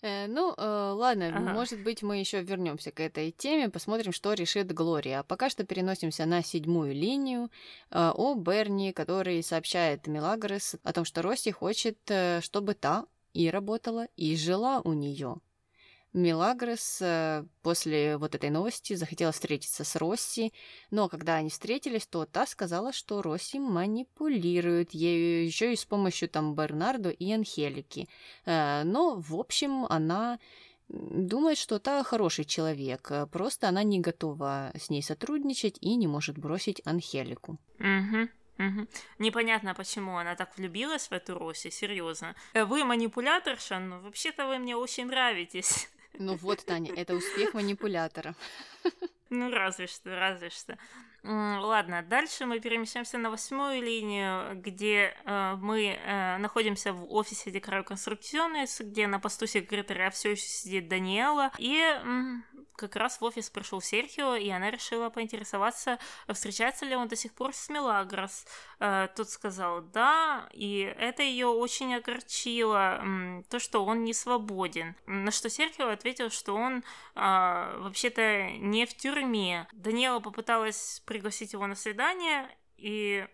Э, ну, э, ладно, ага. может быть, мы еще вернемся к этой теме, посмотрим, что решит Глория. А пока что переносимся на седьмую линию э, о Берни, который сообщает Мелагрос о том, что Росси хочет, э, чтобы та и работала, и жила у нее. Милагрос э, после вот этой новости захотела встретиться с Росси, но когда они встретились, то та сказала, что Росси манипулирует ею еще и с помощью там Бернардо и Анхелики. Э, но, в общем, она думает, что та хороший человек, э, просто она не готова с ней сотрудничать и не может бросить Анхелику. Угу. Угу. Непонятно, почему она так влюбилась в эту Росси, серьезно. Вы манипуляторша, но вообще-то вы мне очень нравитесь. Ну вот, Таня, это успех манипулятора. Ну, разве что, разве что. Ладно, дальше мы перемещаемся на восьмую линию, где э, мы э, находимся в офисе Декраю Конструкционес, где на посту секретаря все еще сидит Даниэла, и э, как раз в офис пришел Серхио, и она решила поинтересоваться, встречается ли он до сих пор с Мелагрос. Э, тот сказал да, и это ее очень огорчило, то, что он не свободен. На что Серхио ответил, что он э, вообще-то не в тюрьме. Даниэла попыталась пригласить его на свидание, и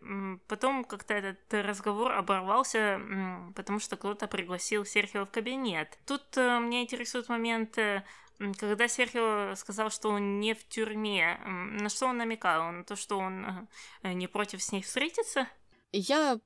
потом как-то этот разговор оборвался, потому что кто-то пригласил Серхио в кабинет. Тут э, меня интересует момент, э, когда Серхио сказал, что он не в тюрьме, на что он намекал? На то, что он э, не против с ней встретиться? Я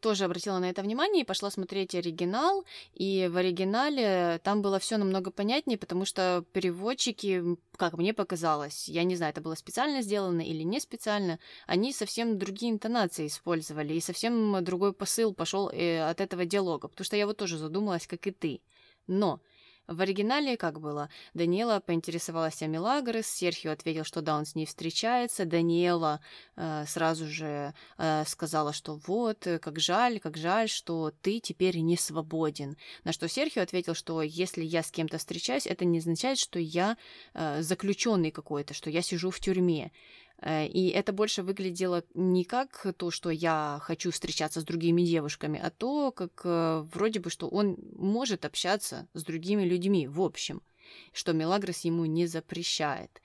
тоже обратила на это внимание и пошла смотреть оригинал, и в оригинале там было все намного понятнее, потому что переводчики, как мне показалось, я не знаю, это было специально сделано или не специально, они совсем другие интонации использовали, и совсем другой посыл пошел э, от этого диалога, потому что я вот тоже задумалась, как и ты. Но В оригинале как было? Даниэла поинтересовалась о Мелагрос, Серхио ответил, что да, он с ней встречается. Даниэла э, сразу же э, сказала, что вот, э, как жаль, как жаль, что ты теперь не свободен. На что Серхио ответил, что если я с кем-то встречаюсь, это не означает, что я э, заключенный какой-то, что я сижу в тюрьме. Э, и это больше выглядело не как то, что я хочу встречаться с другими девушками, а то, как э, вроде бы, что он может общаться с другими людьми в общем, что Мелагрос ему не запрещает.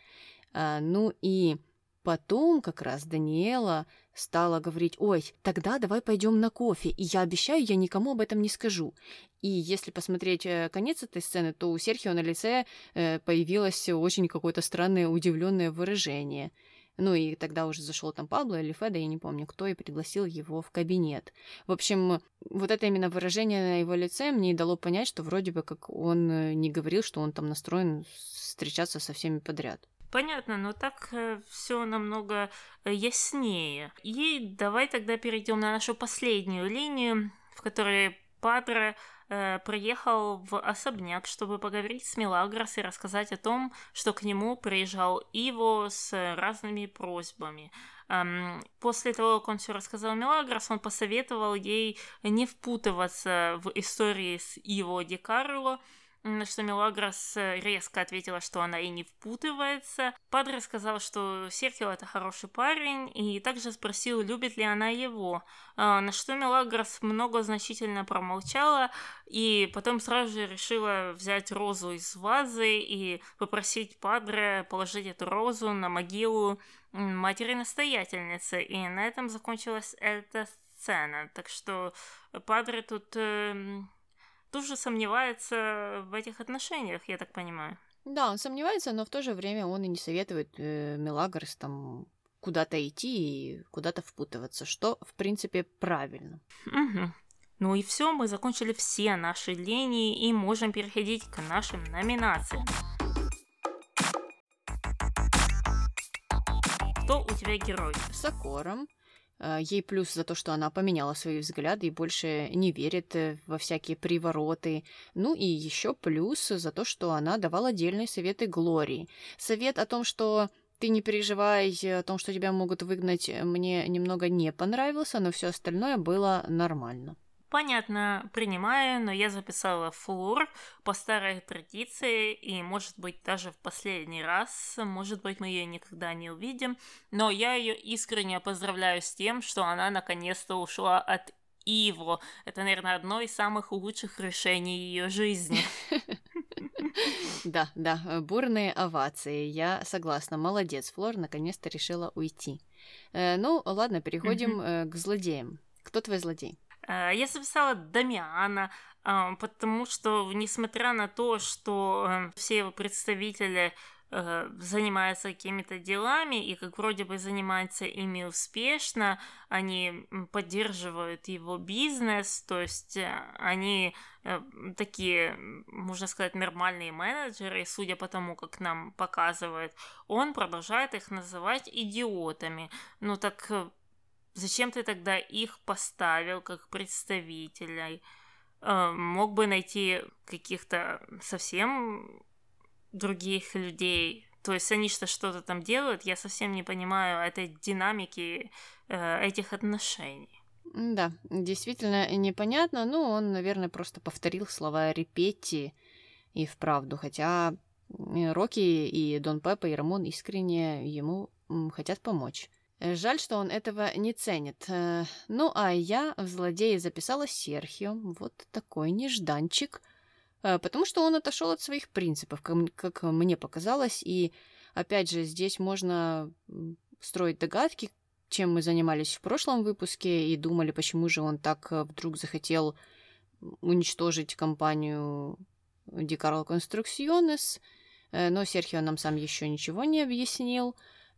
Э, ну и потом как раз Даниэла стала говорить, ой, тогда давай пойдем на кофе, и я обещаю, я никому об этом не скажу. И если посмотреть конец этой сцены, то у Серхио на лице появилось очень какое-то странное удивленное выражение – ну и тогда уже зашел там Пабло или Феда, я не помню кто, и пригласил его в кабинет. В общем, вот это именно выражение на его лице мне дало понять, что вроде бы как он э, не говорил, что он там настроен встречаться со всеми подряд. Понятно, но так э, все намного э, яснее. И давай тогда перейдем на нашу последнюю линию, в которой Падре э, приехал в особняк, чтобы поговорить с Мелагрос и рассказать о том, что к нему приезжал Иво с разными просьбами. Эм, после того, как он все рассказал Мелагрос, он посоветовал ей не впутываться в истории с Иво Ди Карло, на что Мелагрос э, резко ответила, что она и не впутывается. Падре сказал, что Серхио это хороший парень, и также спросил, любит ли она его. А, на что Мелагрос много значительно промолчала, и потом сразу же решила взять розу из вазы и попросить Падре положить эту розу на могилу матери-настоятельницы. И на этом закончилась эта сцена. Так что Падре тут э, тоже сомневается в этих отношениях, я так понимаю. Да, он сомневается, но в то же время он и не советует э, Мелагрос там куда-то идти и куда-то впутываться, что, в принципе, правильно. Угу. Ну и все, мы закончили все наши линии и можем переходить к нашим номинациям. Кто у тебя герой? Сокором. Э, ей плюс за то, что она поменяла свои взгляды и больше не верит э, во всякие привороты. Ну и еще плюс за то, что она давала отдельные советы Глории. Совет о том, что ты не переживай о том, что тебя могут выгнать, мне немного не понравился, но все остальное было нормально. Понятно, принимаю, но я записала фур по старой традиции, и, может быть, даже в последний раз, может быть, мы ее никогда не увидим, но я ее искренне поздравляю с тем, что она наконец-то ушла от Иво. Это, наверное, одно из самых лучших решений ее жизни. <laughs> Да, да, бурные овации. Я согласна. Молодец, Флор наконец-то решила уйти. Э, ну, ладно, переходим э, к злодеям. Кто твой злодей? Э, я записала Дамиана, э, потому что, несмотря на то, что э, все его представители занимаются какими-то делами и как вроде бы занимаются ими успешно, они поддерживают его бизнес, то есть они такие, можно сказать, нормальные менеджеры, судя по тому, как нам показывают, он продолжает их называть идиотами. Ну так Зачем ты тогда их поставил как представителей? Э, мог бы найти каких-то совсем других людей. То есть они что что-то там делают, я совсем не понимаю этой динамики э, этих отношений. Да, действительно непонятно. Ну, он, наверное, просто повторил слова Репетти и вправду, хотя Рокки и Дон Пеппа и Рамон искренне ему хотят помочь. Э, жаль, что он этого не ценит. Э, ну, а я в злодеи записала Серхио. Вот такой нежданчик. Э, потому что он отошел от своих принципов, как мне показалось. И, опять же, здесь можно строить догадки, чем мы занимались в прошлом выпуске, и думали, почему же он так вдруг захотел уничтожить компанию Дикарло Construcciones. Но Серхио нам сам еще ничего не объяснил.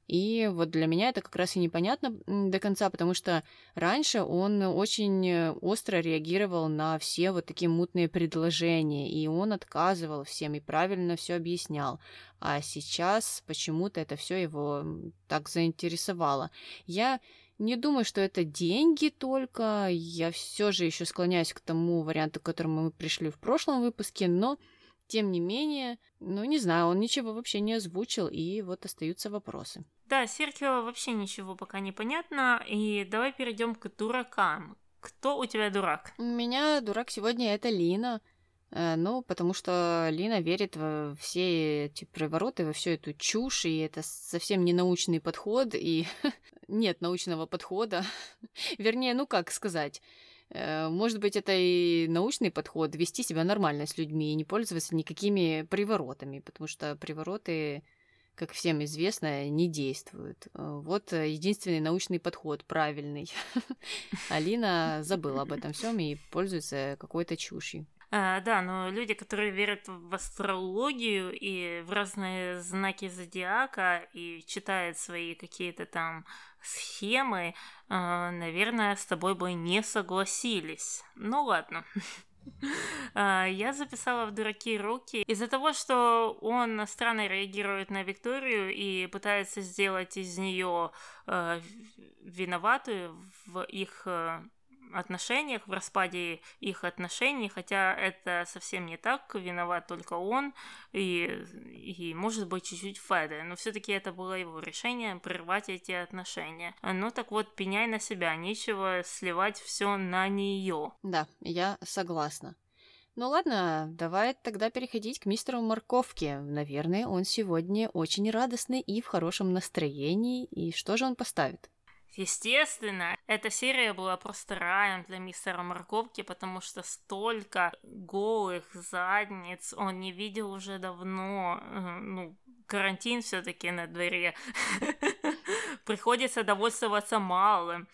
И вот для меня это как раз и непонятно до конца, потому что раньше он очень остро реагировал на все вот такие мутные предложения, и он отказывал всем и правильно все объяснял. А сейчас почему-то это все его так заинтересовало. Я не думаю, что это деньги только. Я все же еще склоняюсь к тому варианту, к которому мы пришли в прошлом выпуске, но Тем не менее, ну, не знаю, он ничего вообще не озвучил, и вот остаются вопросы. Да, Серхио вообще ничего пока не понятно, и давай перейдем к дуракам. Кто у тебя дурак? У меня дурак сегодня это Лина. Э, ну, потому что Лина верит во все эти привороты, во всю эту чушь, и это совсем не научный подход, и <laughs> нет научного подхода. <laughs> Вернее, ну как сказать, Э, может быть, это и научный подход, вести себя нормально с людьми и не пользоваться никакими приворотами, потому что привороты, как всем известно, не действуют. Э, вот единственный научный подход правильный. <laughs> Алина забыла об этом всем и пользуется какой-то чушью. А, да, но люди, которые верят в астрологию и в разные знаки зодиака и читают свои какие-то там схемы, а, наверное, с тобой бы не согласились. Ну ладно. <laughs> А, я записала в дураки руки из-за того, что он странно реагирует на Викторию и пытается сделать из нее э, виноватую в их э, отношениях, в распаде их отношений, хотя это совсем не так, виноват только он и, и может быть, чуть-чуть Феде, но все-таки это было его решение прервать эти отношения. Ну так вот, пеняй на себя, нечего сливать все на нее. Да, я согласна. Ну ладно, давай тогда переходить к мистеру Морковке. Наверное, он сегодня очень радостный и в хорошем настроении. И что же он поставит? Естественно, эта серия была просто раем для мистера Морковки, потому что столько голых задниц он не видел уже давно. Э, ну, карантин все-таки на дворе. <laughs> Приходится довольствоваться малым.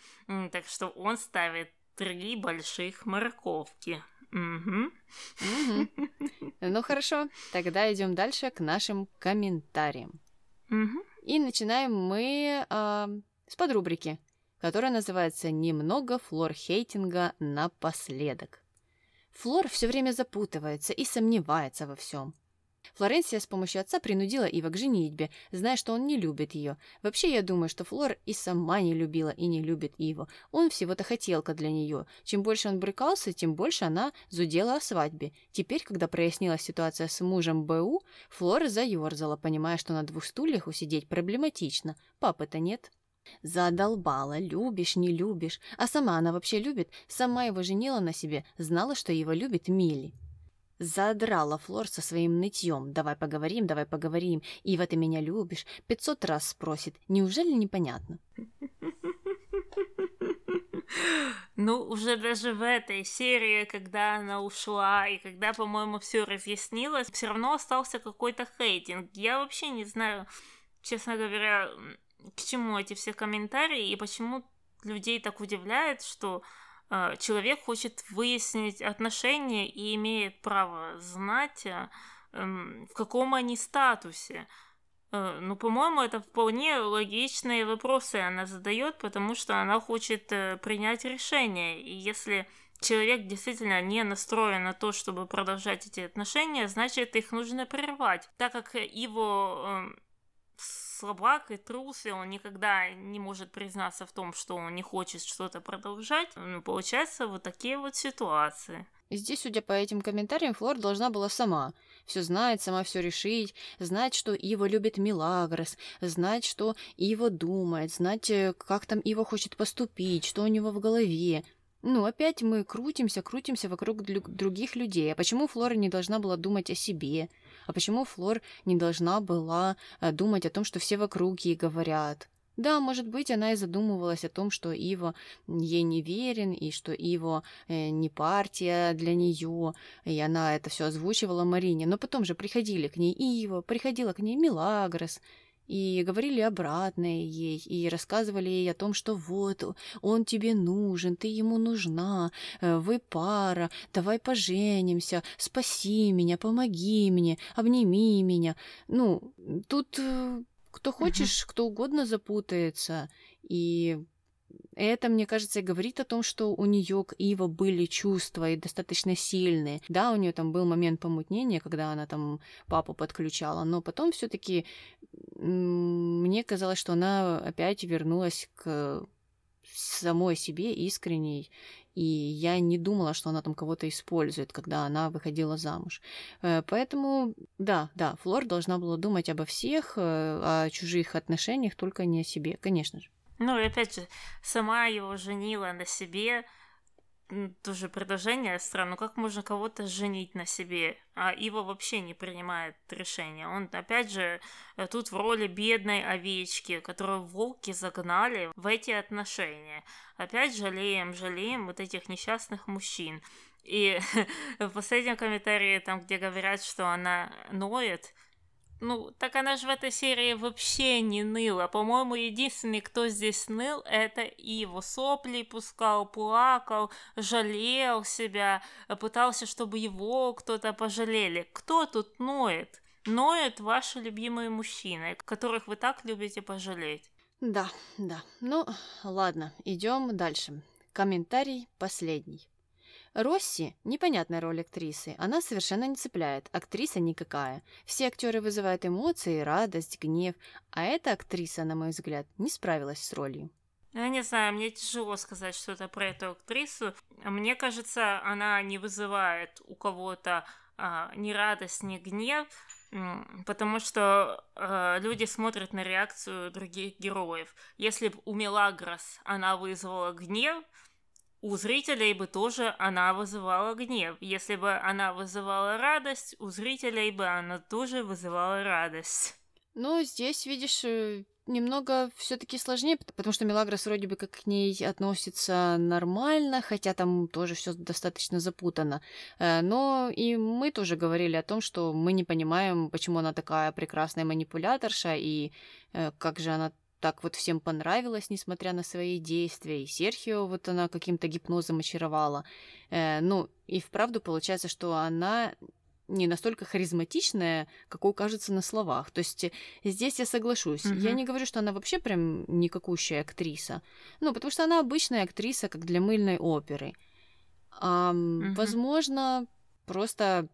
Так что он ставит три больших морковки. Ну хорошо, тогда идем дальше к нашим комментариям. И начинаем мы с подрубрики, которая называется «Немного флор-хейтинга напоследок». Флор все время запутывается и сомневается во всем. Флоренция с помощью отца принудила Ива к женитьбе, зная, что он не любит ее. Вообще, я думаю, что Флор и сама не любила и не любит Иву. Он всего-то хотелка для нее. Чем больше он брыкался, тем больше она зудела о свадьбе. Теперь, когда прояснилась ситуация с мужем БУ, Флор заерзала, понимая, что на двух стульях усидеть проблематично. Папы-то нет. Задолбала, любишь, не любишь. А сама она вообще любит, сама его женила на себе, знала, что его любит Милли. Задрала Флор со своим нытьем. «Давай поговорим, давай поговорим. Ива, ты меня любишь?» Пятьсот раз спросит. Неужели непонятно? Ну, уже даже в этой серии, когда она ушла, и когда, по-моему, все разъяснилось, все равно остался какой-то хейтинг. Я вообще не знаю, честно говоря, к чему эти все комментарии и почему людей так удивляет, что э, человек хочет выяснить отношения и имеет право знать, э, э, в каком они статусе. Э, ну, по-моему, это вполне логичные вопросы она задает, потому что она хочет э, принять решение. И если человек действительно не настроен на то, чтобы продолжать эти отношения, значит, их нужно прервать, так как его э, слабак и трус, и он никогда не может признаться в том, что он не хочет что-то продолжать. Ну, получается, вот такие вот ситуации. Здесь, судя по этим комментариям, Флор должна была сама все знать, сама все решить, знать, что Ива любит Милагрос, знать, что Ива думает, знать, э, как там Ива хочет поступить, что у него в голове. Ну, опять мы крутимся, крутимся вокруг других людей. А почему Флора не должна была думать о себе? А почему Флор не должна была э, думать о том, что все вокруг ей говорят? Да, может быть, она и задумывалась о том, что Иво ей не верен, и что Иво э, не партия для нее, и она это все озвучивала Марине. Но потом же приходили к ней Иво, приходила к ней Милагрос, и говорили обратное ей, и рассказывали ей о том, что вот, он тебе нужен, ты ему нужна, э, вы пара, давай поженимся, спаси меня, помоги мне, обними меня. Ну, тут э, кто хочешь, кто угодно запутается, и это, мне кажется, говорит о том, что у нее к Ива были чувства и достаточно сильные. Да, у нее там был момент помутнения, когда она там папу подключала, но потом все-таки мне казалось, что она опять вернулась к самой себе искренней и я не думала, что она там кого-то использует, когда она выходила замуж. Э, поэтому, да, да, Флор должна была думать обо всех, э, о чужих отношениях, только не о себе, конечно же. Ну и опять же, сама его женила на себе, тоже предложение странно, ну как можно кого-то женить на себе, а Ива вообще не принимает решения. Он, опять же, э, тут в роли бедной овечки, которую волки загнали в эти отношения. Опять жалеем, жалеем вот этих несчастных мужчин. И <laughs> в последнем комментарии, там, где говорят, что она ноет, ну, так она же в этой серии вообще не ныла. По-моему, единственный, кто здесь ныл, это Иво. Сопли пускал, плакал, жалел себя, пытался, чтобы его кто-то пожалели. Кто тут ноет? Ноют ваши любимые мужчины, которых вы так любите пожалеть. Да, да. Ну, ладно, идем дальше. Комментарий последний. Росси – непонятная роль актрисы. Она совершенно не цепляет. Актриса никакая. Все актеры вызывают эмоции, радость, гнев. А эта актриса, на мой взгляд, не справилась с ролью. Ну, я не знаю, мне тяжело сказать что-то про эту актрису. Мне кажется, она не вызывает у кого-то а, ни радость, ни гнев, потому что э, люди смотрят на реакцию других героев. Если бы у Мелагрос она вызвала гнев, у зрителей бы тоже она вызывала гнев. Если бы она вызывала радость, у зрителей бы она тоже вызывала радость. Ну, здесь, видишь, э, немного все-таки сложнее, потому что Мелагрос вроде бы как к ней относится нормально, хотя там тоже все достаточно запутано. Э, но и мы тоже говорили о том, что мы не понимаем, почему она такая прекрасная манипуляторша и э, как же она так вот всем понравилось, несмотря на свои действия. И Серхио вот она каким-то гипнозом очаровала. Э, ну, и вправду получается, что она не настолько харизматичная, какой кажется на словах. То есть здесь я соглашусь. Mm-hmm. Я не говорю, что она вообще прям никакущая актриса. Ну, потому что она обычная актриса, как для мыльной оперы. А, mm-hmm. Возможно, просто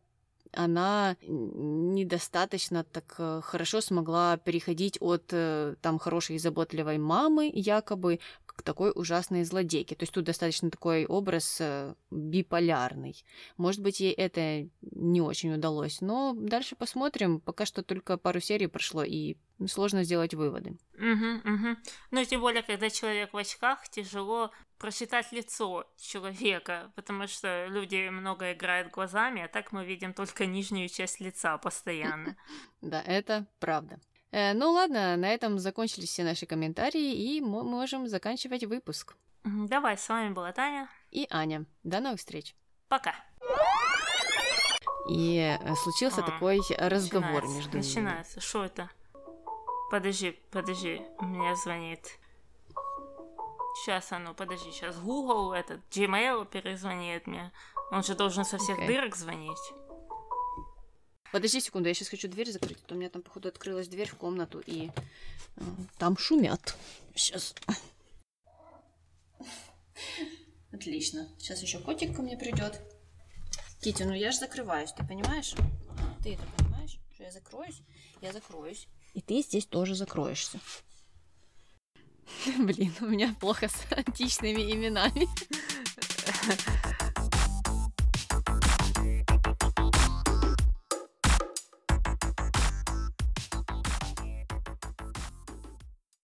она недостаточно так э, хорошо смогла переходить от э, там хорошей и заботливой мамы якобы к такой ужасной злодейке. То есть тут достаточно такой образ э, биполярный. Может быть, ей это не очень удалось, но дальше посмотрим. Пока что только пару серий прошло, и сложно сделать выводы. Угу, угу. Ну, тем более, когда человек в очках, тяжело прочитать лицо человека, потому что люди много играют глазами, а так мы видим только нижнюю часть лица постоянно. <laughs> Да, это правда. Э, ну ладно, на этом закончились все наши комментарии, и мы можем заканчивать выпуск. Давай, с вами была Таня. И Аня. До новых встреч. Пока. И э, случился а, такой разговор начинается, между ними. Начинается. Что это? Подожди, подожди, у меня звонит. Сейчас, а ну, подожди, сейчас Google, этот, Gmail перезвонит мне. Он же должен со всех okay. дырок звонить. Подожди секунду, я сейчас хочу дверь закрыть, а то у меня там, походу, открылась дверь в комнату, и э, там шумят. Сейчас. Отлично. Сейчас еще котик ко мне придет. Кити, ну я же закрываюсь, ты понимаешь? Ты это понимаешь, что я закроюсь? Я закроюсь. И ты здесь тоже закроешься. <laughs> Блин, у меня плохо с <laughs> античными именами. <laughs>